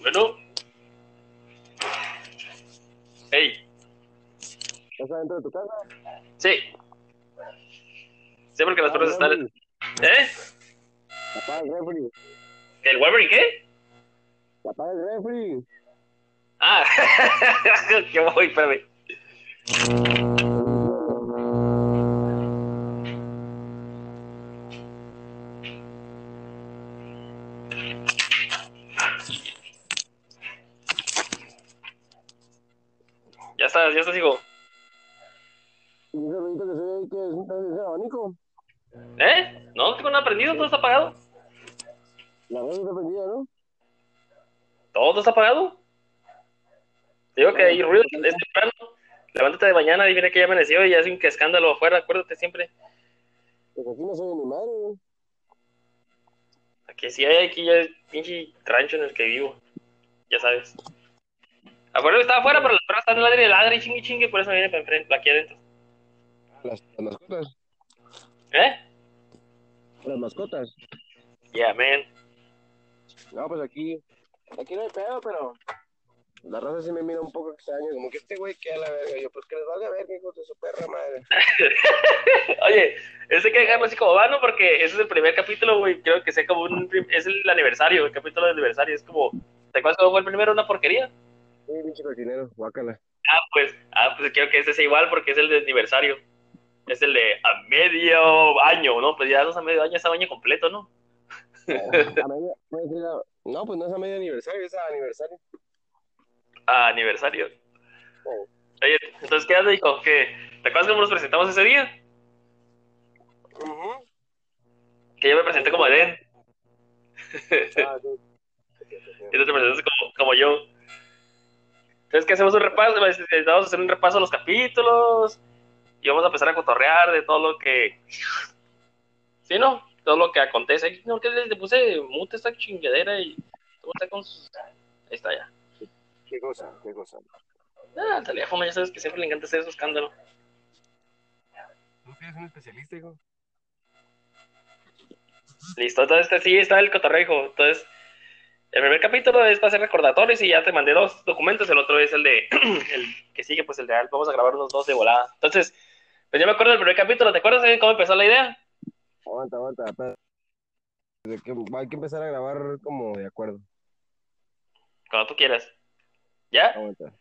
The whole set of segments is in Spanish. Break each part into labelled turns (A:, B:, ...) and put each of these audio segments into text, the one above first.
A: Bueno. Hey.
B: ¿Estás adentro de tu casa?
A: Sí. Sí, porque las
B: Ah,
A: perras están. ¿Eh?
B: Apaga el refri.
A: ¿El Weber y qué?
B: Apaga el refri.
A: Ah, qué voy, espérame. Apagado.
B: La red está prendida, ¿no?
A: Todo está apagado. Digo que hay ruido, es temprano. Levántate de mañana y viene que ya amaneció y ya hace un que escándalo afuera, acuérdate siempre.
B: Pues aquí no ve ni madre.
A: Aquí sí hay, aquí ya es pinche rancho en el que vivo. Ya sabes. Que estaba afuera, pero las perras están ladre y ladre y chingue chingue, por eso me viene para enfrente, aquí adentro.
B: Las, las mascotas.
A: ¿Eh?
B: Las mascotas.
A: Yeah, man.
B: No, pues aquí. Aquí no hay pedo, pero. La raza sí me mira un poco extraño. Como que este güey que a la verga. Yo, pues que les valga verga, hijos de su perra madre.
A: Oye, ese que dejarlo así como vano porque ese es el primer capítulo, güey. Creo que sea como un. Es el aniversario, el capítulo de aniversario. Es como. ¿Te acuerdas cómo fue el primero? Una porquería.
B: Sí, pinche cochinero, guácala.
A: Ah, pues, ah, pues quiero que ese sea igual porque es el de aniversario. Es el de a medio año, ¿no? Pues ya no es a medio año, es a año completo, ¿no?
B: A medio- no, pues no es a medio aniversario, es a aniversario.
A: A aniversario. Oye, entonces, ¿qué haces, dijo? ¿Qué? ¿Te acuerdas cómo nos presentamos ese día? Que yo me presenté como Eden
B: Ah, sí.
A: y tú te presentaste como, como yo. Entonces, ¿qué hacemos un repaso? Vamos a hacer un repaso de los capítulos y vamos a empezar a cotorrear de todo lo que. ¿Sí, no? Todo lo que acontece. No, que le puse mute esta chingadera y. está con sus- Ahí está ya.
B: ¿Qué cosa? ¿Qué cosa?
A: Ah, el teléfono, ya sabes que siempre le encanta hacer su escándalo.
B: ¿Tú eres un especialista, hijo?
A: Listo, entonces este sí está el cotorreo, hijo. Entonces, el primer capítulo es para hacer recordatorios y ya te mandé dos documentos. El otro es el de, el que sigue, pues el de, vamos a grabar los dos de volada. Entonces, pues yo me acuerdo del primer capítulo. ¿Te acuerdas de cómo empezó la idea?
B: Aguanta, aguanta. De que hay que empezar a grabar como de acuerdo.
A: Cuando tú quieras. ¿Ya?
B: Aguanta.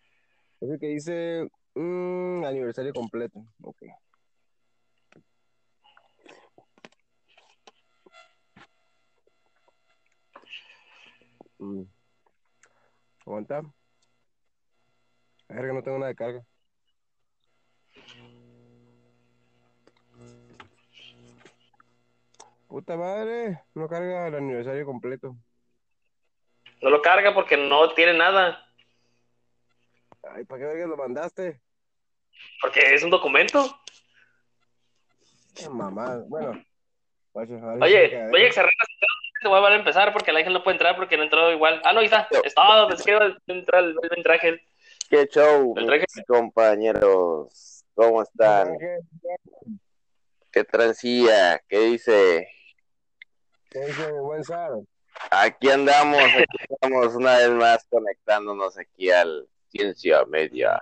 B: Es el que dice mm, aniversario completo. Ok. Mm. Aguanta. A ver que no tengo nada de carga. Puta madre, no carga el aniversario completo.
A: No lo carga porque no tiene nada.
B: Ay, ¿para qué verga lo mandaste?
A: Porque es un documento.
B: Qué mamá. Bueno. Oye,
A: Oye, oye, cerrar se va a empezar porque la hija no puede entrar porque no entró igual. Ah, no, ahí está. Está, pensé que iba a entrar el, el traje.
C: ¿Qué show,
A: El traje-
C: mis compañeros? ¿Cómo están? ¿Qué transilla? ¿Qué dice?
B: ¿Qué dice mi buen Sar?
C: Aquí andamos, aquí estamos una vez más conectándonos aquí al Ciencia Media.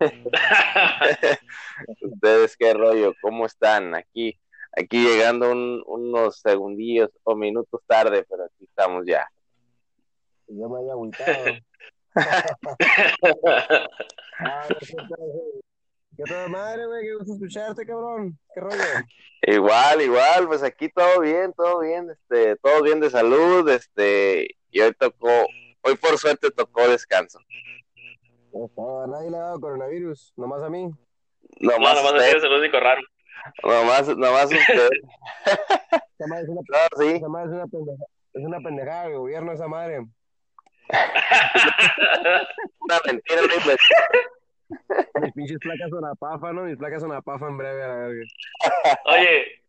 C: ¿Ustedes qué rollo? ¿Cómo están? Aquí, aquí llegando un- unos segundillos o minutos tarde, pero aquí estamos ya.
B: Yo me había agüitado. Ah. ¿Qué toda madre, güey? Qué gusto escucharte, cabrón. ¿Qué rollo?
C: Igual, igual, pues aquí todo bien, todo bien, este, todo bien de salud, este, y hoy tocó, hoy por suerte tocó descanso.
B: No, a nadie le ha dado coronavirus, nomás a mí.
A: No,
C: Nomás,
A: nomás
C: usted,
A: así es el único raro.
C: nomás, nomás usted.
B: Esa madre es una,
C: No, sí,
B: esa madre es una pendeja- es una pendejada del gobierno, esa madre.
C: una mentira, invención.
B: Mis pinches placas son a pafa, ¿no? Mis placas son a pafa en breve, a la verga.
A: Oye,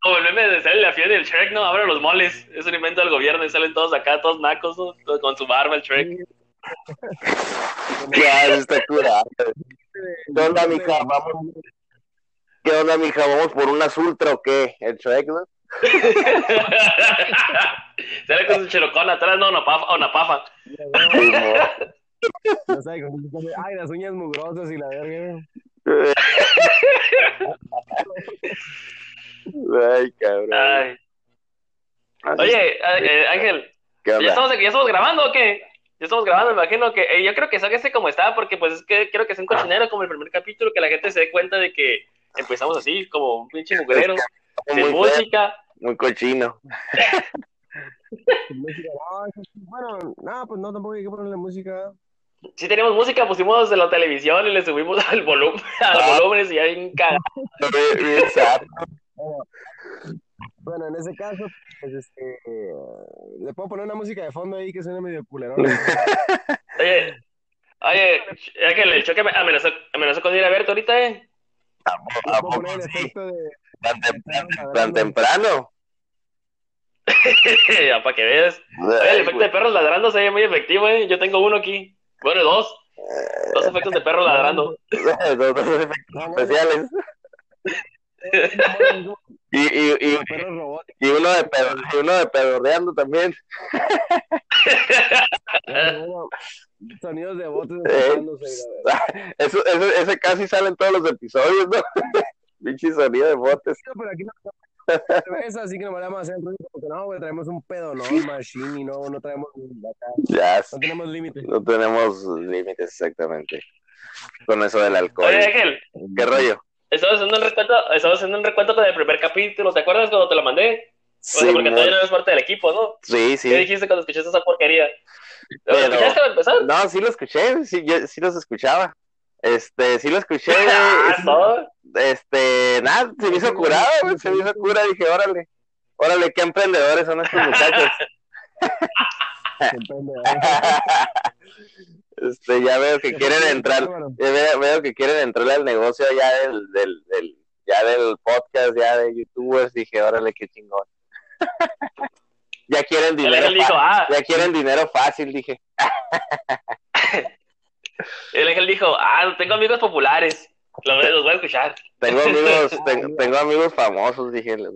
A: como el meme de sale la fiebre del Shrek, ¿no? Abre los moles. Es un invento del gobierno y salen todos acá, todos nacos, ¿no? Todos Con su barba el Shrek.
C: Ya, eso está curado. ¿Qué onda, mija? Vamos, ¿qué onda, mija? ¿Vamos por unas ultra o qué? ¿El Shrek, no?
A: Sale con su chirocón atrás, no, una pafa, una pafa.
B: No. Ay, las uñas mugrosas y la verga.
C: Ay, cabrón.
A: Ay. Oye, eh, Ángel,
C: ¿Qué
A: ¿ya estamos, ¿ya estamos grabando o qué? Ya estamos grabando, me imagino que eh, yo creo que sáquese como está, porque pues es que quiero que sea un cochinero como el primer capítulo, que la gente se dé cuenta de que empezamos así, como un pinche mugrero, sin
C: Muy feo,
A: música.
C: muy cochino.
B: Bueno, no, pues no, tampoco hay que ponerle música.
A: Sí tenemos música, pusimos de la televisión y le subimos al volumen, a los
C: Ah.
A: volúmenes y ya bien cagado.
B: Bueno, en ese caso, pues este. Le puedo poner una música de fondo ahí que suene medio culerona.
A: Oye, oye, Ángel, el choque me amenazó, amenazó con ir a verte ahorita, ¿eh?
C: ¿A
B: Le
C: poco
B: puedo poner el
C: sí?
B: de.
C: ¿Tan temprano? ¿Tan temprano?
A: ya para que veas. Oye, el efecto de perros ladrando se ve muy efectivo, ¿eh? Yo tengo uno aquí. Bueno, dos. Dos efectos de perros ladrando.
C: Dos dos efectos especiales. Y, y, y, uno de pedo, y uno de pedorreando también.
B: Sonidos de botes
C: Eh. Eso, eso, ese casi sale en todos los episodios, ¿no? Pinche sonido de botes.
B: No, pero aquí no cerveza, así que no vamos a hacer ruido porque no, güey, traemos un pedo, no, machine y no, no traemos acá,
C: Ya,
B: no tenemos límite.
C: no tenemos límites exactamente. Con eso del alcohol.
A: Oye, Ángel,
C: ¿Qué rollo?
A: estaba haciendo un recuento, estaba haciendo un recuento con el primer capítulo, ¿te acuerdas cuando te lo mandé? O sea,
C: Sí,
A: porque todavía no eres parte del equipo, ¿no?
C: sí,
A: ¿Qué
C: sí.
A: dijiste cuando escuchaste esa porquería? ¿Lo
C: Pero-
A: escuchaste al empezar?
C: No, sí lo escuché, sí, yo, sí los escuchaba. Este, sí lo escuché.
A: Ah, no.
C: Este, nada, se me hizo curado, güey, se me hizo cura. Dije, órale, órale, qué emprendedores son estos muchachos. Este, ya veo que quieren entrar, veo, veo que quieren entrar al negocio ya del, del, del, ya del podcast, ya de youtubers. Dije, órale, qué chingón. ya quieren dinero,
A: dijo, ah,
C: ya quieren dinero fácil, dije.
A: El Ángel dijo, ah, tengo amigos populares, los, los voy a escuchar.
C: Tengo amigos, ten- tengo amigos famosos, dije, los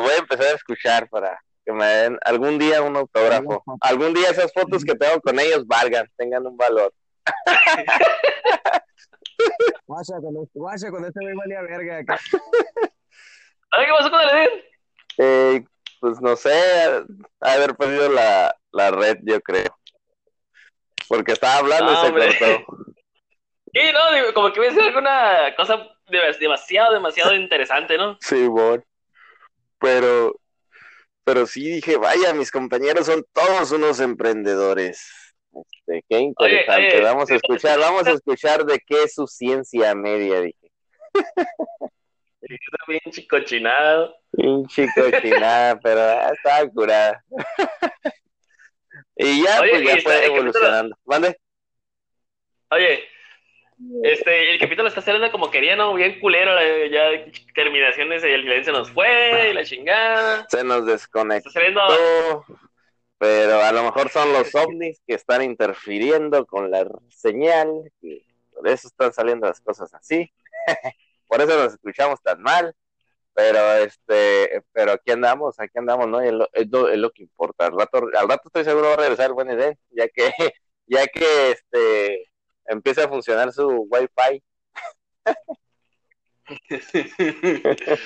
C: voy a empezar a escuchar para que me den algún día un autógrafo. Algún día esas fotos que tengo con ellos valgan, tengan un valor.
B: Guacha con este, guacha con este güey valía verga acá.
A: ¿Sabes qué pasó con el Edén?
C: Eh, pues no sé, ha haber perdido la, la red, yo creo. Porque estaba hablando
A: No,
C: y se
A: hombre.
C: cortó.
A: Sí, no, digo, como que a decir alguna cosa de- demasiado, demasiado interesante, ¿no?
C: Sí, bon. Pero, pero sí dije, vaya, mis compañeros son todos unos emprendedores. Este, qué interesante.
A: oye,
C: vamos a escuchar, vamos a escuchar de qué es su ciencia media, dije.
A: Bien chicochinado.
C: Pinche cochinada, pero ah, estaba curada. y ya,
A: Oye,
C: pues ya
A: y
C: fue evolucionando. ¿Mande?
A: Oye, este, el capítulo está saliendo como quería, ¿no? Bien culero, ya terminaciones, el silencio nos fue, y la chingada.
C: Se nos desconectó.
A: Está saliendo,
C: pero a lo mejor son los ovnis que están interfiriendo con la señal, que por eso están saliendo las cosas así, por eso nos escuchamos tan mal, pero este, pero aquí andamos, aquí andamos, ¿no? Y es, lo, es lo- es lo que importa. Al rato, al rato estoy seguro va a regresar el buen Eden, ya que, ya que este empieza a funcionar su wifi.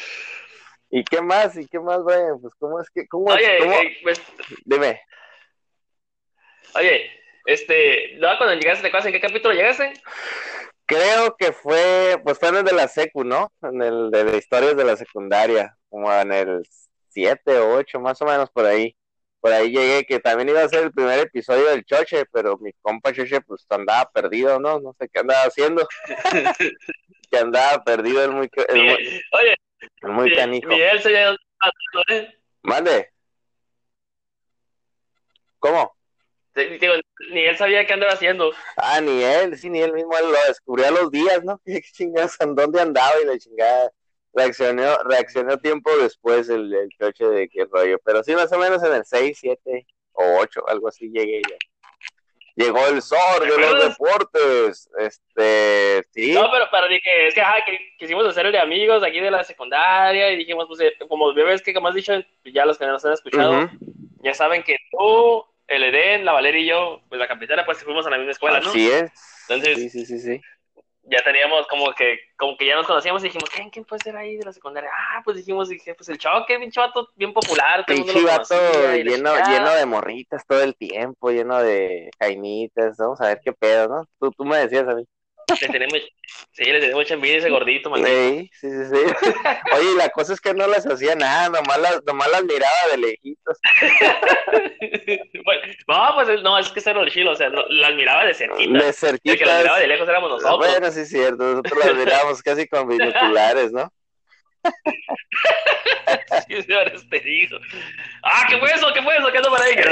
C: ¿Y qué más? ¿Y qué más, Brian? Pues cómo es que, cómo,
A: oye,
C: cómo-
A: eh, pues,
C: dime.
A: oye, este, ¿no? cuando llegaste, ¿te acuerdas en qué capítulo llegaste?
C: Creo que fue, pues fue en el de la secu, ¿no? En el de, de historias de la secundaria, como en el 7 o 8, más o menos por ahí. Por ahí llegué, que también iba a ser el primer episodio del Choche, pero mi compa Choche pues andaba perdido, ¿no? No sé qué andaba haciendo. que andaba perdido el muy, el muy,
A: oye,
C: el muy canijo.
A: Miguel se ¿eh?
C: Mande. ¿Cómo?
A: Digo, ni él sabía qué andaba haciendo.
C: Ah, ni él, sí, ni él mismo él lo descubrió a los días, ¿no? ¿Qué chingados, en dónde andaba y la chingada? Reaccionó, reaccionó tiempo después el, el choche de qué rollo, pero sí, más o menos en el 6, 7 o 8, algo así llegué ya. Llegó el zor de los deportes, este, sí,
A: No, pero, pero dije, es que, ajá, que quisimos hacer el de amigos aquí de la secundaria y dijimos, pues, eh, como bebés que como has dicho, ya los que nos han escuchado, ya saben que tú, el Eden, la Valeria y yo, pues la capitana, pues fuimos a la misma escuela, ¿no?
C: Así es.
A: Entonces,
C: Sí, sí, sí, sí.
A: ya teníamos como que, como que ya nos conocíamos y dijimos, ¿quién, quién puede ser ahí de la secundaria? Ah, pues dijimos, dije, pues el choque, pinche vato bien popular,
C: Pinche vato lleno, lleno de morritas todo el tiempo, lleno de jainitas. Vamos a ver qué pedo, ¿no? Tú, tú me decías a mí.
A: Le tenemos, sí, le tenemos mucha envidia a ese gordito, maldito.
C: Sí, sí, sí, sí. Oye, la cosa es que no les hacía nada, nomás las, nomás las miraba de lejitos.
A: bueno, no, pues no, es que ese era el chilo, o sea, no, las miraba de cerquita.
C: De
A: El que las
C: cerquita.
A: miraba de lejos éramos nosotros.
C: Bueno, sí es cierto, nosotros las mirábamos casi con binoculares, ¿no?
A: Sí, señores, te digo. Ah, ¿qué fue eso? ¿Qué fue eso? ¿Qué anda por ahí? ¿Qué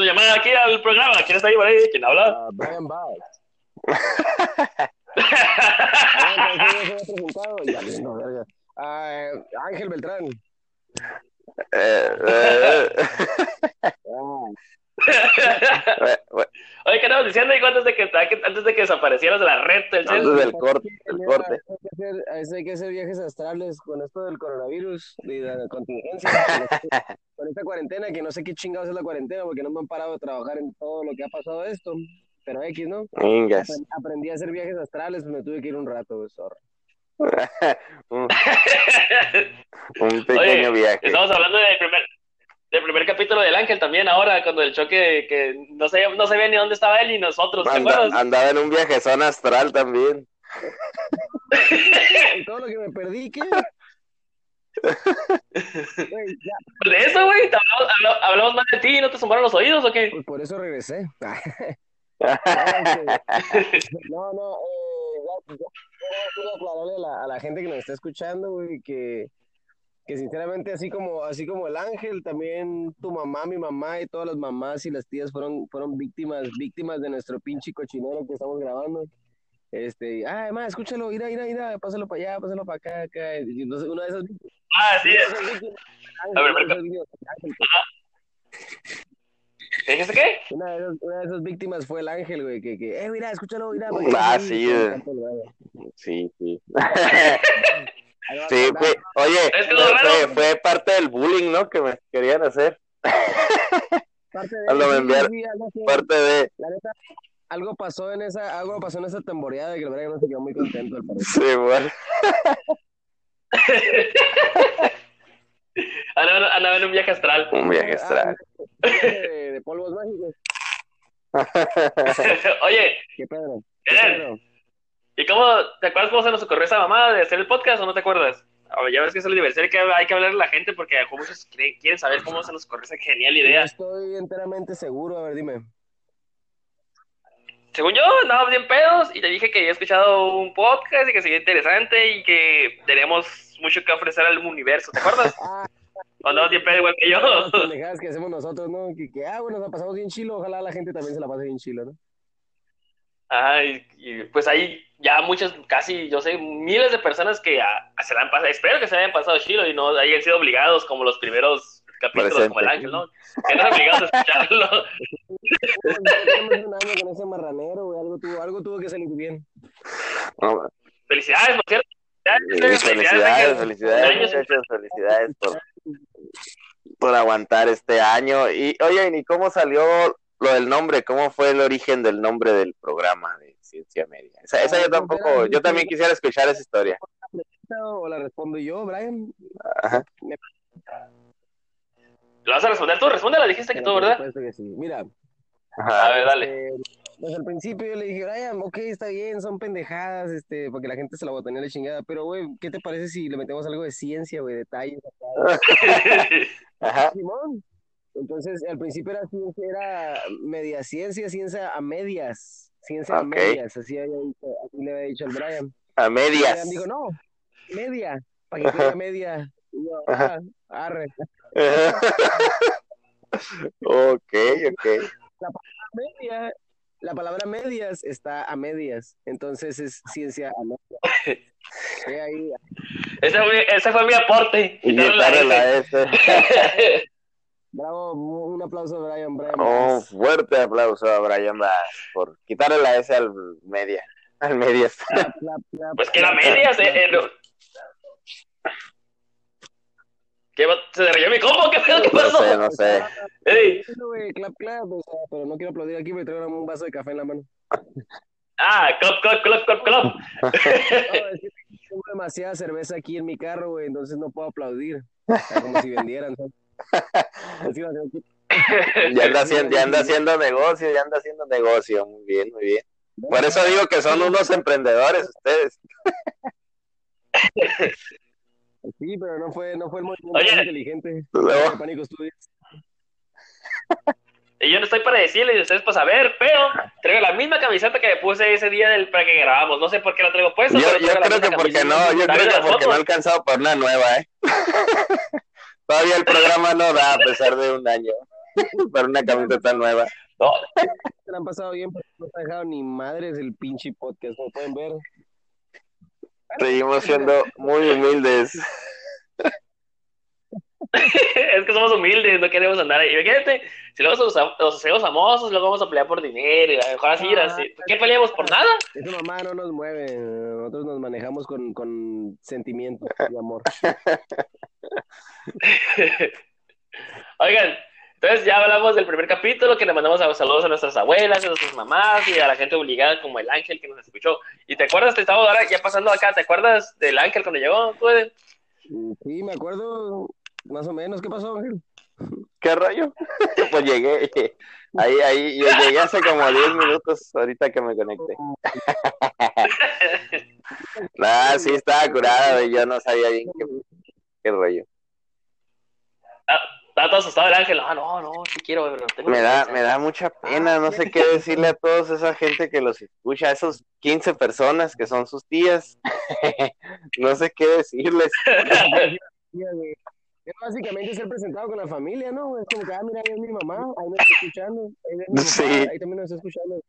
A: una llamada aquí al programa. ¿Quién está ahí por ahí? ¿Quién habla?
B: Ah, Brian Bass. Ángel Beltrán.
C: Eh, eh,
B: Ah,
C: eh, eh,
A: Oye, ¿qué estabas diciendo? Hijo, antes de que, antes de que desaparecieras de la red del
C: antes del corte,
B: Mira,
C: corte.
B: Hay que, hacer, a veces hay que hacer viajes astrales con esto del coronavirus y de la contingencia. con Con esta cuarentena, que no sé qué chingados es la cuarentena porque no me han parado de trabajar en todo lo que ha pasado esto. Pero X, ¿no?
C: Vengas.
B: Aprendí a hacer viajes astrales, pues me tuve que ir un rato, güey,
C: un, un pequeño
A: Oye,
C: viaje.
A: Estamos hablando del primer, del primer capítulo del Ángel también ahora, cuando el choque que no sabía, no sabía ni dónde estaba él ni nosotros, ¿te
C: Anda-
A: acuerdas?
C: andaba en un viajezón astral también.
B: Y todo lo que me perdí, ¿qué? Güey, ya,
A: De eso, güey, ¿te hablamos, habla- hablamos más de ti y no te zumbaron los oídos o qué?
B: pues por eso regresé. No, No, eh, ya, quiero aclararle a la, a la gente que nos está escuchando, güey, que, que sinceramente así como, así como el ángel, también tu mamá, mi mamá y todas las mamás y las tías fueron, fueron víctimas, víctimas de nuestro pinche cochinero que estamos grabando. Este, ah, además, escúchalo, mira, mira, mira, pásalo para allá, pásalo para acá, acá. Y entonces, una de esas víctimas,
A: Ah, sí.
B: víctimas,
A: A ver,
B: una de esas víctimas, ángel,
A: ¿Qué dijiste qué?
B: una de esas, una de esas víctimas fue el ángel, güey, que, que, eh, mira, escúchalo, mira.
C: Ah,
B: que-
C: sí,
B: todo el
C: güey.
B: güey.
C: Sí, sí. Sí, fue, oye,
A: Es que
C: fue, parte del bullying, ¿no? Que me querían hacer.
B: Parte de sí, sí, algo así.
C: Parte de.
B: La neta, algo pasó en esa, algo pasó en esa temporada que el Brian no se quedó muy contento al parecer.
C: Sí, bueno.
A: Andaba, andaba en un viaje astral.
C: Un viaje astral.
B: Ah, de, de polvos mágicos.
A: Oye,
B: ¿Qué Pedro? ¿Qué Pedro?
A: ¿y cómo, te acuerdas cómo se nos ocurrió esa mamada de hacer el podcast o no te acuerdas? A ver, ya ves que es el aniversario que hay que hablarle a la gente porque muchos quieren, saber cómo se nos ocurrió esa genial
B: No
A: idea.
B: estoy enteramente seguro, a ver, dime.
A: Según yo, andábamos bien pedos y te dije que había escuchado un podcast y que sería interesante y que teníamos mucho que ofrecer al universo, ¿te acuerdas?
B: Ah,
A: Andabas bien pedo igual que yo.
B: las pendejadas que hacemos nosotros, ¿no? Que, que, ah, bueno, nos la pasamos bien chilo, ojalá la gente también se la pase bien chilo, ¿no?
A: Ajá, y, y, pues hay ya muchas, casi, yo sé, miles de personas que ah, se la han pasado, espero que se hayan pasado chilo y no hayan sido obligados como los primeros capítulos,
C: Presente.
A: como el ángel, ¿no? Que no obligados a escucharlo.
B: Un año con ese marranero, güey, algo tuvo, algo tuvo que salir bien.
C: No,
A: Felicidades, por cierto.
C: felicidades, felicidades, felicidades por, por aguantar este año. Y oye, ¿y cómo salió lo del nombre? ¿Cómo fue el origen del nombre del programa de Ciencia Media? Esa, esa yo tampoco, yo también quisiera escuchar esa historia.
B: ¿O la respondo yo, Brian?
C: Ajá.
A: ¿Lo vas a responder tú? Respóndela, dijiste que tú, ¿verdad?
B: supuesto que sí. Mira,
C: Ajá.
A: A ver, dale.
B: Eh, pues al principio yo le dije, Brian, ok, está bien, son pendejadas, este, porque la gente se la botanea la chingada, pero güey, ¿qué te parece si le metemos algo de ciencia, güey, detalles?
C: Ajá.
B: Simón. Entonces, al principio era ciencia, era media ciencia, ciencia a medias, ciencia a medias, así, había dicho- así le había dicho al Brian.
C: A
B: Y
C: medias.
B: Brian dijo, no, media, para que quede media. Y yo, ah, arre.
C: ok, ok.
B: Media, la palabra medias está a medias, entonces es ciencia a medias. Sí, ahí,
A: ese, fue, ese fue mi aporte.
C: Y
A: Quitarle la
C: la
A: S.
C: S.
B: Bravo, un aplauso a Brian, Brian.
C: Un
B: Bass.
C: fuerte aplauso a Brian Bass por quitarle la S al media. Al medias.
B: Clap, clap, clap,
A: Pues que era medias, eh, eh, no. ¿Qué, ¿Se derrayó mi combo? ¿Qué, ¿Qué pasó?
C: No sé, no sé.
A: Ey.
B: clap, clap, o sea, pero no quiero aplaudir aquí, me traigo un vaso de café en la mano.
A: Ah, clap, clap, clap, clap, clap.
B: No, es que tengo demasiada cerveza aquí en mi carro, güey, entonces no puedo aplaudir. O sea, como si vendieran. ser.
C: Ya anda, haciendo, ya anda haciendo negocio, ya anda haciendo negocio. Muy bien, muy bien. Por eso digo que son unos emprendedores ustedes.
B: Sí, pero no fue, no fue el movimiento
A: Oye.
B: más inteligente.
C: Luego.
B: Pánico Studios.
A: Y yo no estoy para decirles y ustedes para saber, pero traigo la misma camiseta que me puse ese día del, para que grabamos. No sé por qué la traigo puesta.
C: Yo,
A: pero
C: yo creo que porque no, yo
A: ¿Está
C: creo que porque no he alcanzado por una nueva, ¿eh? Todavía el programa no da a pesar de un año. Para una camiseta nueva.
A: No,
B: Se la han pasado bien, pero no se ha dejado ni madres el pinche podcast, como pueden ver.
C: Seguimos siendo muy humildes.
A: es que somos humildes, no queremos andar ahí. Imagínate, si luego nos, nos hacemos famosos, luego vamos a pelear por dinero y a lo mejor así,
B: Ah,
A: así. ¿Qué peleamos por nada?
B: Esa mamá no nos mueve, nosotros nos manejamos con, con sentimiento y amor.
A: Oigan, entonces ya hablamos del primer capítulo, que le mandamos a- saludos a nuestras abuelas, a nuestras mamás y a la gente obligada como el ángel que nos escuchó. ¿Y te acuerdas? Te estaba ahora ya pasando acá, ¿te acuerdas del ángel cuando llegó?
B: Mm, Sí, me acuerdo más o menos. ¿Qué pasó, Ángel?
C: ¿Qué rollo? Pues llegué. Ahí, ahí, yo llegué hace como 10 minutos ahorita que me conecté. Nah, sí estaba curado y yo no sabía bien qué, qué rollo.
A: Estaba todo asustado el ángel. Ah, no, no, sí quiero, pero tengo
C: Me da, me da mucha pena, no sé qué decirle a toda esa gente que los escucha, a esos 15 personas que son sus tías. No sé qué decirles.
B: Es básicamente ser presentado con la familia, ¿no? Es como que, ah, mira, ahí es mi mamá, ahí me está escuchando, ahí es mi papá,
C: Sí.
B: ahí también nos está escuchando.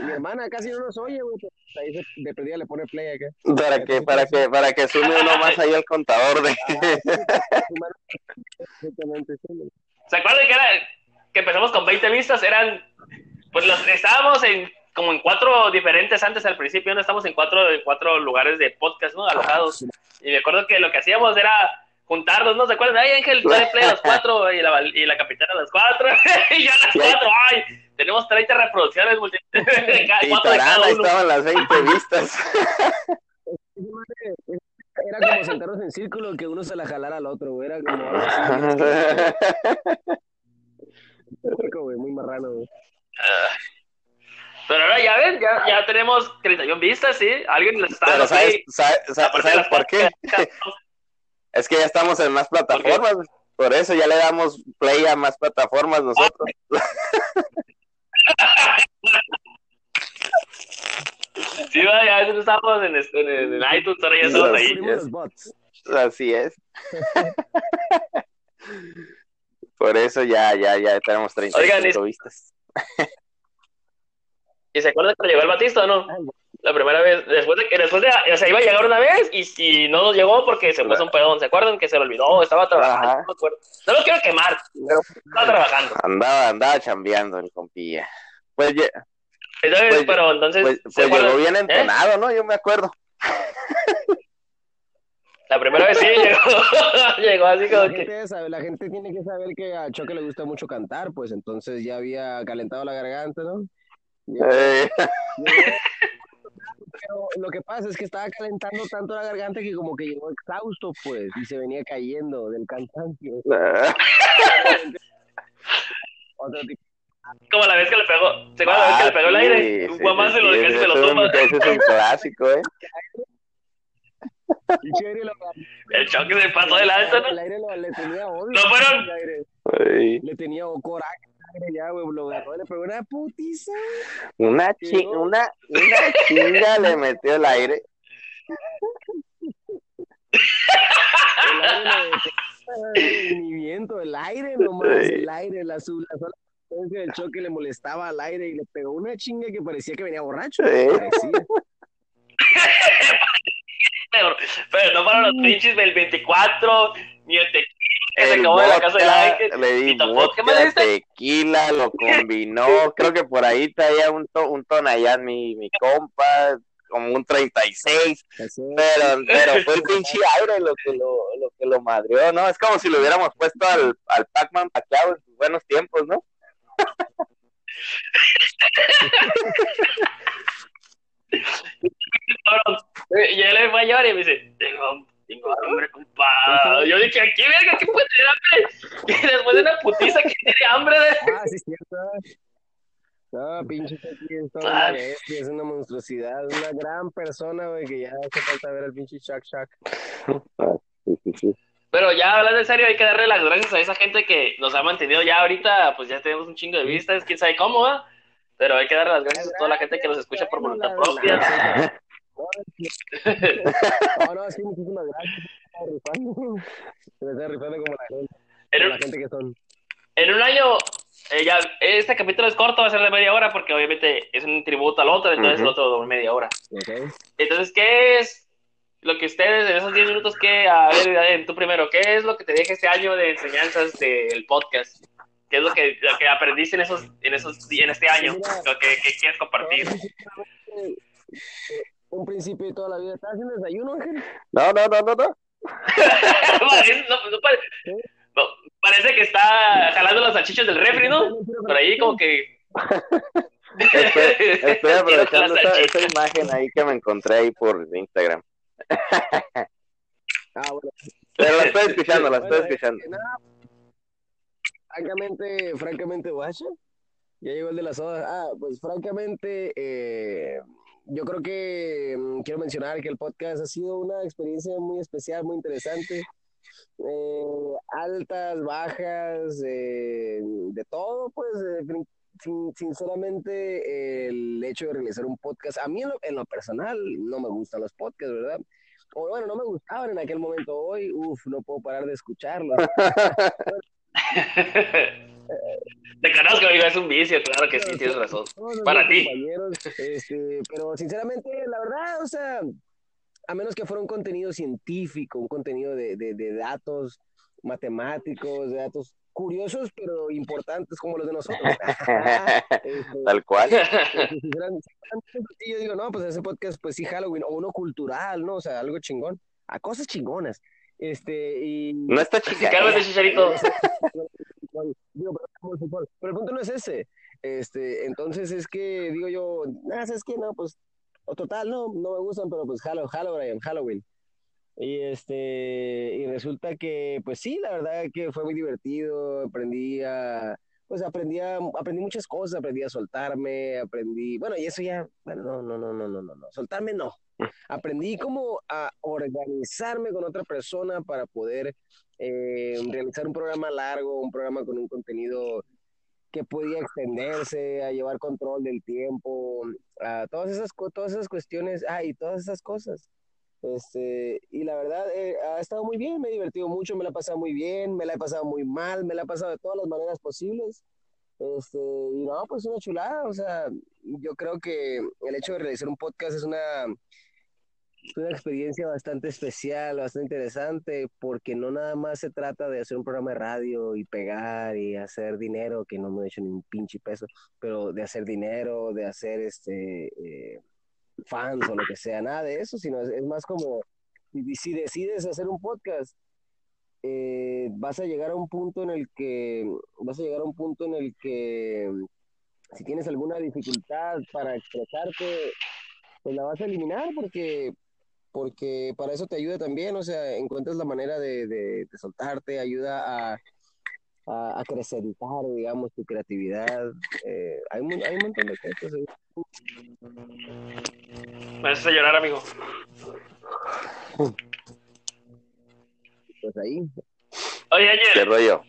B: Mi hermana casi no nos oye, güey, pero ahí se- de perdida le pone play acá.
C: Para que, para que, para que sume uno más ahí al contador de.
B: Güey.
A: ¿Se acuerdan que era que empezamos con 20 vistas? Eran, pues los, estábamos en como en cuatro diferentes antes al principio, no estamos en cuatro, en cuatro lugares de podcast, ¿no? Alojados. Y me acuerdo que lo que hacíamos era juntarnos, ¿no? ¿Se acuerdan? Ay, Ángel, dale play a las cuatro y la, y la capitana a las cuatro. y ya a las
C: Y ahí-
A: cuatro, ay, tenemos 30 reproducciones multi- de cada,
C: Y
A: de cada uno.
C: estaban las 20 vistas.
B: Era como sentarnos en círculo que uno se la jalara al otro, güey. Era como güey, muy marrano, güey.
A: Pero ahora ya ven, ya, ya tenemos 31 vistas, ¿sí? Alguien les está
C: Pero ¿sabes, sabes, sabes-
A: de
C: sabes
A: las
C: por qué? Es que ya estamos en más plataformas. Por eso ya le damos play a más plataformas nosotros.
A: Sí, va, ya antes estábamos en, en, en, iTunes, ahora ya estamos ahí.
C: Yes. Así es. Por eso ya, ya, ya tenemos 35
A: Oigan,
C: vistas.
A: ¿Y se acuerdan cuando llegó el Batista o no? La primera vez, después de que, después de, o sea, iba a llegar una vez y, y no nos llegó porque se puso un pedón. ¿Se acuerdan que se lo olvidó? Estaba trabajando.
C: Ajá.
A: No, me acuerdo. no lo quiero quemar, pero estaba trabajando.
C: Andaba, andaba chambeando el compilla. Pues, ye-
A: Entonces,
C: Pues-
A: pero entonces,
C: pues,
A: ¿se
C: pues llegó bien
A: ¿Eh?
C: entonado, ¿no? Yo me acuerdo.
A: La primera vez sí llegó, llegó así
B: La
A: como que.
B: gente, sabe- la gente tiene que saber que a Choque le gusta mucho cantar, pues entonces ya había calentado la garganta, ¿no?
C: Eh,
B: Pero lo que pasa es que estaba calentando tanto la garganta que como que llegó exhausto, pues, y se venía cayendo del cansancio. Otro tipo.
A: Como la vez que le pegó. ¿Se acuerdan la vez que le pegó el
C: Ah,
A: aire?
C: sí,
A: Un guamazo
C: sí,
A: y lo
C: sí,
A: casi se lo tumba.
C: Ese es un clásico, ¿eh?
B: Pinche aire lo-
A: El choque se pasó de lanza,
B: El
A: ¿no?
B: aire lo- le tenía odio.
A: No fueron-
B: el Le tenía coraje ya, güey, lo agarró, le pegó una putiza.
C: Una, chi- una, una chinga le metió el aire.
B: El aire le ni viento, el aire nomás,
C: Sí.
B: el aire, la, su- la sola potencia del choque le molestaba al aire y le pegó una chinga que parecía que venía borracho. Parecía.
A: Pero, pero no fueron los pinches del 24, ni el tequila que se
C: El
A: acabó de la casa del
C: vodka,
A: ángel.
C: le di
A: y tampoco- ¿Qué me
C: vodka, tequila, lo combinó. Creo que por ahí traía un, to, un tonallán mi, mi compa. como un 36, pero, pero fue el pinche aire lo que lo, lo que lo madrió, ¿no? Es como si lo hubiéramos puesto al, al Pac-Man paqueado en sus buenos tiempos, ¿no?
A: y él es mayor y me dice, tengo, tengo hambre, compadre. Yo dije, aquí, verga, ¿qué puede tener hambre? Y después de una putiza que tiene hambre. De...
B: Ah, sí, cierto. No, pinche es toda una bestia, es una monstruosidad, una gran persona, güey, que ya hace falta ver al pinche Chuck Chuck.
A: Pero ya hablando en serio, hay que darle las gracias a esa gente que nos ha mantenido ya ahorita, pues ya tenemos un chingo de vistas, quién sabe cómo, va. Pero hay que darle las gracias a toda la gente que nos escucha por voluntad propia.
B: No, no, sí, muchísimas gracias. Se me está rifando como la gente, como la gente que son.
A: En un año eh, ya, este capítulo es corto, va a ser de media hora, porque obviamente es un tributo al otro, entonces el otro de media hora. Entonces, ¿qué es lo que ustedes en esos 10 minutos que, a ver, en tu primero, qué es lo que te deja este año de enseñanzas del podcast? ¿Qué es lo que, lo que aprendiste en esos, en esos, en este año? Lo que, quieres compartir.
B: Un principio de toda la vida. ¿Estás haciendo desayuno, Ángel?
C: No, no, no, no, no.
A: no, no, parece, no, parece que está jalando las salchichas del refri, ¿no? Por ahí como que...
C: Estoy, estoy aprovechando esa, esa, imagen ahí que me encontré ahí por Instagram.
B: ah, bueno.
C: Pero la estoy escuchando, la estoy escuchando.
B: francamente, francamente, guacha. Ya llegó el de las sodas. Ah, pues francamente, eh, yo creo que mm, quiero mencionar que el podcast ha sido una experiencia muy especial, muy interesante eh, altas, bajas, eh, de todo, pues eh, sinceramente el hecho de realizar un podcast, a mí en lo, personal no me gustan los podcasts, ¿verdad? O bueno, no me gustaban en aquel momento, hoy, uff, no puedo parar de escucharlos.
A: Te conozco, amigo, es un vicio, claro que sí, tienes razón. Para ti.
B: Este, pero sinceramente, la verdad, o sea, a menos que fuera un contenido científico, un contenido de, de, datos matemáticos, de datos curiosos, pero importantes como los de nosotros.
C: Este, Tal cual.
B: yo digo, no, pues ese podcast, pues sí, Halloween, o uno cultural, ¿no? O sea, algo chingón, a cosas chingonas. Este, y...
C: No está
A: ese chicharito.
B: Pero el punto no es ese. Este, entonces es que digo yo, nada, ¿sabes qué? No, pues o total, no, no me gustan, pero pues Halloween, Halloween. Y este, y resulta que, pues sí, la verdad que fue muy divertido, aprendí a, pues aprendí a, aprendí muchas cosas, aprendí a soltarme, aprendí, bueno, y eso ya, bueno, no, no, no, no, no, no, no, soltarme no. Aprendí como a organizarme con otra persona para poder eh, realizar un programa largo, un programa con un contenido que podía extenderse, a llevar control del tiempo, a todas esas, todas esas cuestiones, ah, y todas esas cosas. Este, y la verdad, eh, ha estado muy bien, me he divertido mucho, me la he pasado muy bien, me la he pasado muy mal, me la he pasado de todas las maneras posibles. Este, y no, pues una chulada, o sea, yo creo que el hecho de realizar un podcast es una, es una experiencia bastante especial, bastante interesante, porque no nada más se trata de hacer un programa de radio y pegar y hacer dinero, que no me he hecho ni un pinche peso, pero de hacer dinero, de hacer este eh, fans o lo que sea, nada de eso, sino es, más como si decides hacer un podcast, eh, vas a llegar a un punto en el que vas a llegar a un punto en el que si tienes alguna dificultad para expresarte, pues la vas a eliminar porque porque para eso te ayuda también, o sea, encuentras la manera de, de, soltarte, ayuda a, a, a digamos, tu creatividad. Eh, hay, hay, un montón de cosas.
A: Me haces llorar, amigo.
B: Pues ahí.
A: Oye, ayer.
C: ¿Qué rollo?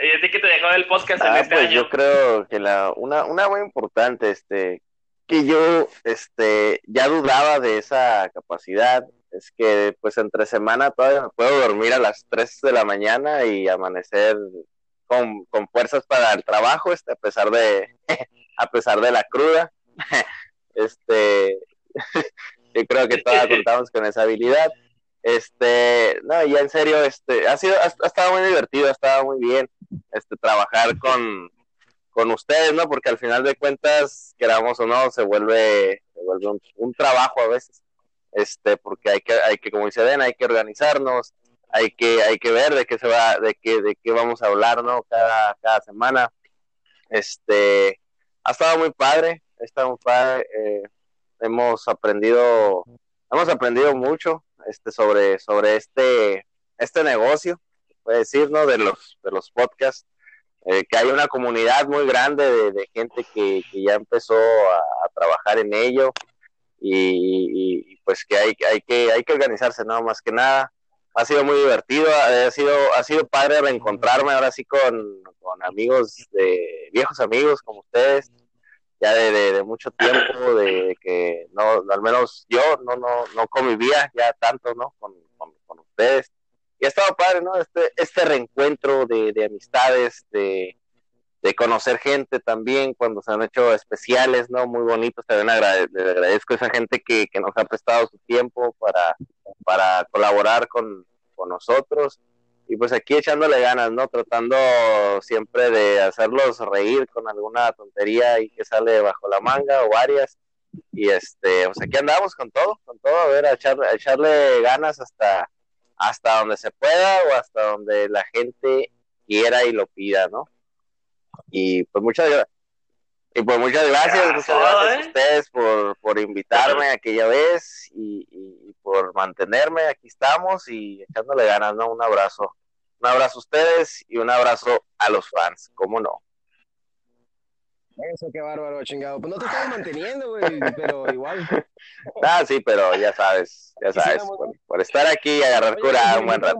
A: ¿Y a ti qué te dejó el podcast en
C: ah,
A: este
C: pues
A: año?
C: Yo creo que la, una, una muy importante, este, que yo este, ya dudaba de esa capacidad. Es que pues entre semana todavía me puedo dormir a las 3 de la mañana y amanecer con, con fuerzas para el trabajo, este, a pesar de a pesar de la cruda. este yo creo que todas contamos con esa habilidad. Este, no, ya en serio, este, ha sido, ha, ha estado muy divertido, ha estado muy bien, este, trabajar con, con ustedes, ¿no? Porque al final de cuentas, queramos o no, se vuelve, se vuelve un, trabajo a veces, este, porque hay que, hay que, como dice Den, hay que organizarnos, hay que, hay que ver de qué se va, de qué, de qué vamos a hablar, ¿no? Cada, cada semana. Este, ha estado muy padre, ha estado muy padre, eh, hemos aprendido, hemos aprendido mucho, este, sobre, sobre este, este negocio, puede decir, ¿no? De los, de los podcasts eh, que hay una comunidad muy grande de, gente que, ya empezó a, trabajar en ello y, pues que hay, hay, que hay que organizarse, ¿no? Más que nada. Ha sido muy divertido, ha sido, ha sido padre reencontrarme ahora sí con, amigos, de viejos amigos como ustedes, ya de, mucho tiempo, de que no, al menos yo no, no, no convivía ya tanto, ¿no? Con, con ustedes y ha estado padre, ¿no? Este, este reencuentro de, de amistades, de, de, conocer gente también, cuando se han hecho especiales, ¿no? Muy bonitos, también le agradezco a esa gente que, que, nos ha prestado su tiempo para, para colaborar con, con nosotros. Y pues aquí echándole ganas, ¿no? Tratando siempre de hacerlos reír con alguna tontería y que sale bajo la manga o varias. Y este, pues aquí andamos con todo, con todo, a ver, a echarle ganas hasta, hasta donde se pueda o hasta donde la gente quiera y lo pida, ¿no? Y pues muchas gracias. Y pues muchas gracias, muchas gracias a ¿eh? ustedes por, por invitarme aquella vez y, y, por mantenerme. Aquí estamos y echándole ganas, ¿no? Un abrazo. Un abrazo a ustedes y un abrazo a los fans, ¿cómo no?
B: Eso, qué bárbaro, chingado. Pues no te estamos manteniendo, güey, pero igual.
C: Ah, sí, pero ya sabes, ya sabes, por, estar aquí y agarrar cura un buen rato.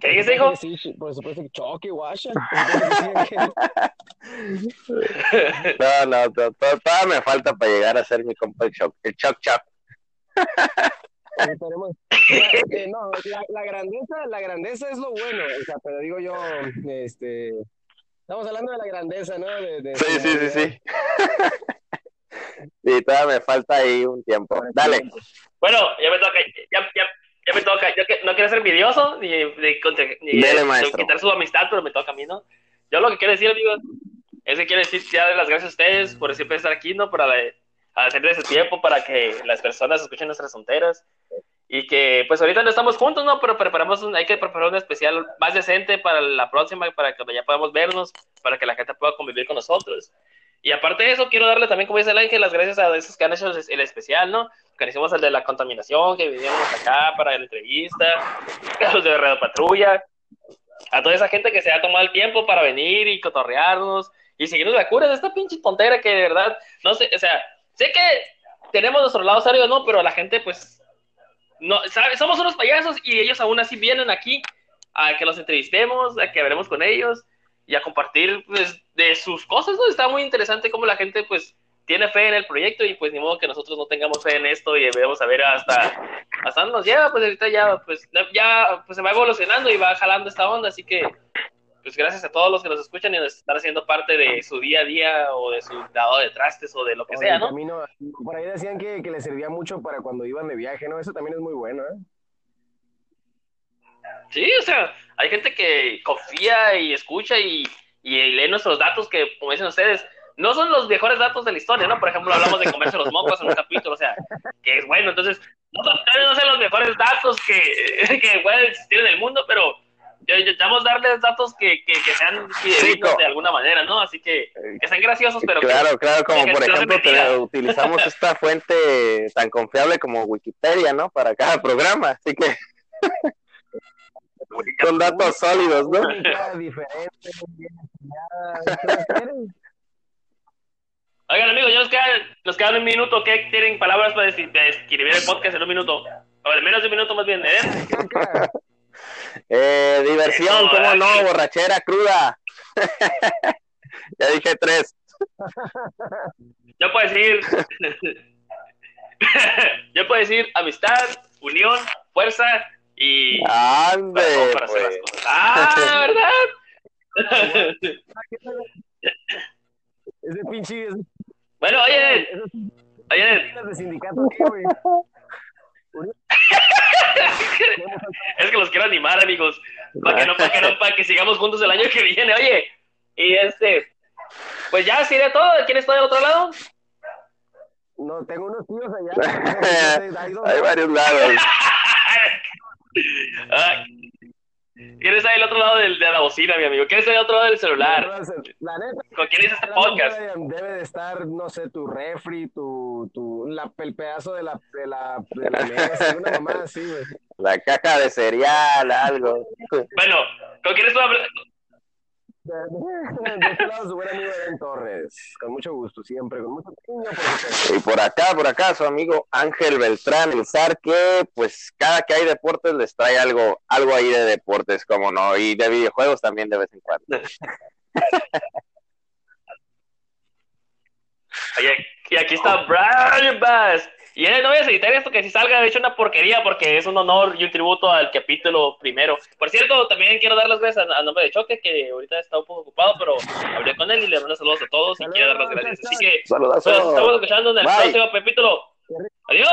A: ¿Qué dice, hijo?
B: Sí, por supuesto, choque, guacha.
C: no, no, todavía me falta para llegar a ser mi compa el choc, el choc choc.
B: No, la, grandeza, la grandeza es lo bueno, o sea, pero digo yo, este, estamos hablando de la grandeza, ¿no? De,
C: sí, sí, sí, sí. Sí, todavía me falta ahí un tiempo. Dale.
A: Bueno, ya me toca, ya, ya, ya me toca. Yo no quiero ser envidioso ni, de quitar su amistad, pero me toca a mí, ¿no? Yo lo que quiero decir, amigos, es que quiero decir ya las gracias a ustedes por siempre estar aquí, ¿no? Para hacer ese tiempo para que las personas escuchen nuestras fronteras y que pues ahorita no estamos juntos, ¿no? Pero preparamos, hay que preparar un especial más decente para la próxima, para que ya podamos vernos, para que la gente pueda convivir con nosotros. Y aparte de eso, quiero darle también, como dice el ángel, las gracias a esos que han hecho el especial, ¿no? Que hicimos el de la contaminación, que vinieron acá para la entrevista, a los de Radio Patrulla, a toda esa gente que se ha tomado el tiempo para venir y cotorrearnos y seguirnos la cura de esta pinche tontera que de verdad, no sé, o sea, sé que tenemos nuestro lado serio, ¿no? Pero la gente, pues, no, somos unos payasos y ellos aún así vienen aquí a que los entrevistemos, a que hablemos con ellos y a compartir pues, de sus cosas, ¿no? Está muy interesante cómo la gente pues tiene fe en el proyecto y pues ni modo que nosotros no tengamos fe en esto y debemos saber hasta hasta dónde nos lleva, pues ahorita ya pues ya pues se va evolucionando y va jalando esta onda, así que pues gracias a todos los que nos escuchan y nos están haciendo parte de su día a día o de su dado de trastes o de lo que sea, ¿no?
B: por ahí decían que, que les servía mucho para cuando iban de viaje, ¿no? Eso también es muy bueno, ¿eh?
A: Sí, o sea, hay gente que confía y escucha y, y lee nuestros datos que, como dicen ustedes, no son los mejores datos de la historia, ¿no? Por ejemplo, hablamos de comerse los mocos en un capítulo, o sea, que es bueno, entonces, no, no son los mejores datos que, que pueden existir en el mundo, pero intentamos darles datos que, que, que sean fidedignos de alguna manera, ¿no? Así que que sean graciosos, pero
C: claro, claro, como por ejemplo utilizamos esta fuente tan confiable como Wikipedia, ¿no? Para cada programa, así que son datos sólidos, ¿no?
A: Oigan, amigos, ya nos quedan, nos quedan un minuto. ¿Qué tienen palabras para describir el podcast en un minuto? O en menos de un minuto más bien, ¿eh?
C: Eh, diversión, ¿cómo no? Borrachera cruda. ya dije tres.
A: Yo puedo decir. Yo puedo decir amistad, unión, fuerza y.
C: ¡Ande! Para hacer las
A: cosas. ¡Ah, verdad!
B: ese pinche.
A: Bueno, oye. Oye.
B: De
A: es es que los quiero animar, amigos. Para que no, para que no, para que sigamos juntos el año que viene. Oye, y este, pues ya sería todo. ¿Quién está del otro lado?
B: No, tengo unos tíos allá.
C: Hay varios lados.
A: Ah, ¿Quién está del otro lado del, de la bocina, mi amigo? ¿Quién está del otro lado del celular?
B: La neta,
A: ¿Con quién hice este podcast?
B: Debe de estar, no sé, tu refri, tu, tu la, el pedazo de la, de la, de la mesa, una mamá así, güey.
C: La caja de cereal, algo.
A: Bueno, ¿con quién estoy hablando?
B: De, de, de este lado su buen amigo Eden Torres, con mucho gusto, siempre, con mucho cariño. Por
C: y por acá, por acá, su amigo Ángel Beltrán, el zar que, pues, cada que hay deportes les trae algo, algo ahí de deportes, como no, y de videojuegos también de vez en cuando.
A: y aquí está Brian Bass. Y no voy a editar esto que si salga de hecho una porquería porque es un honor y un tributo al capítulo primero. Por cierto, también quiero dar las gracias a, nombre de Choque, que ahorita está un poco ocupado, pero hablé con él y le mando saludos a todos y quiero dar las gracias. Así que nos estamos escuchando en el
C: Bye.
A: próximo capítulo. Adiós.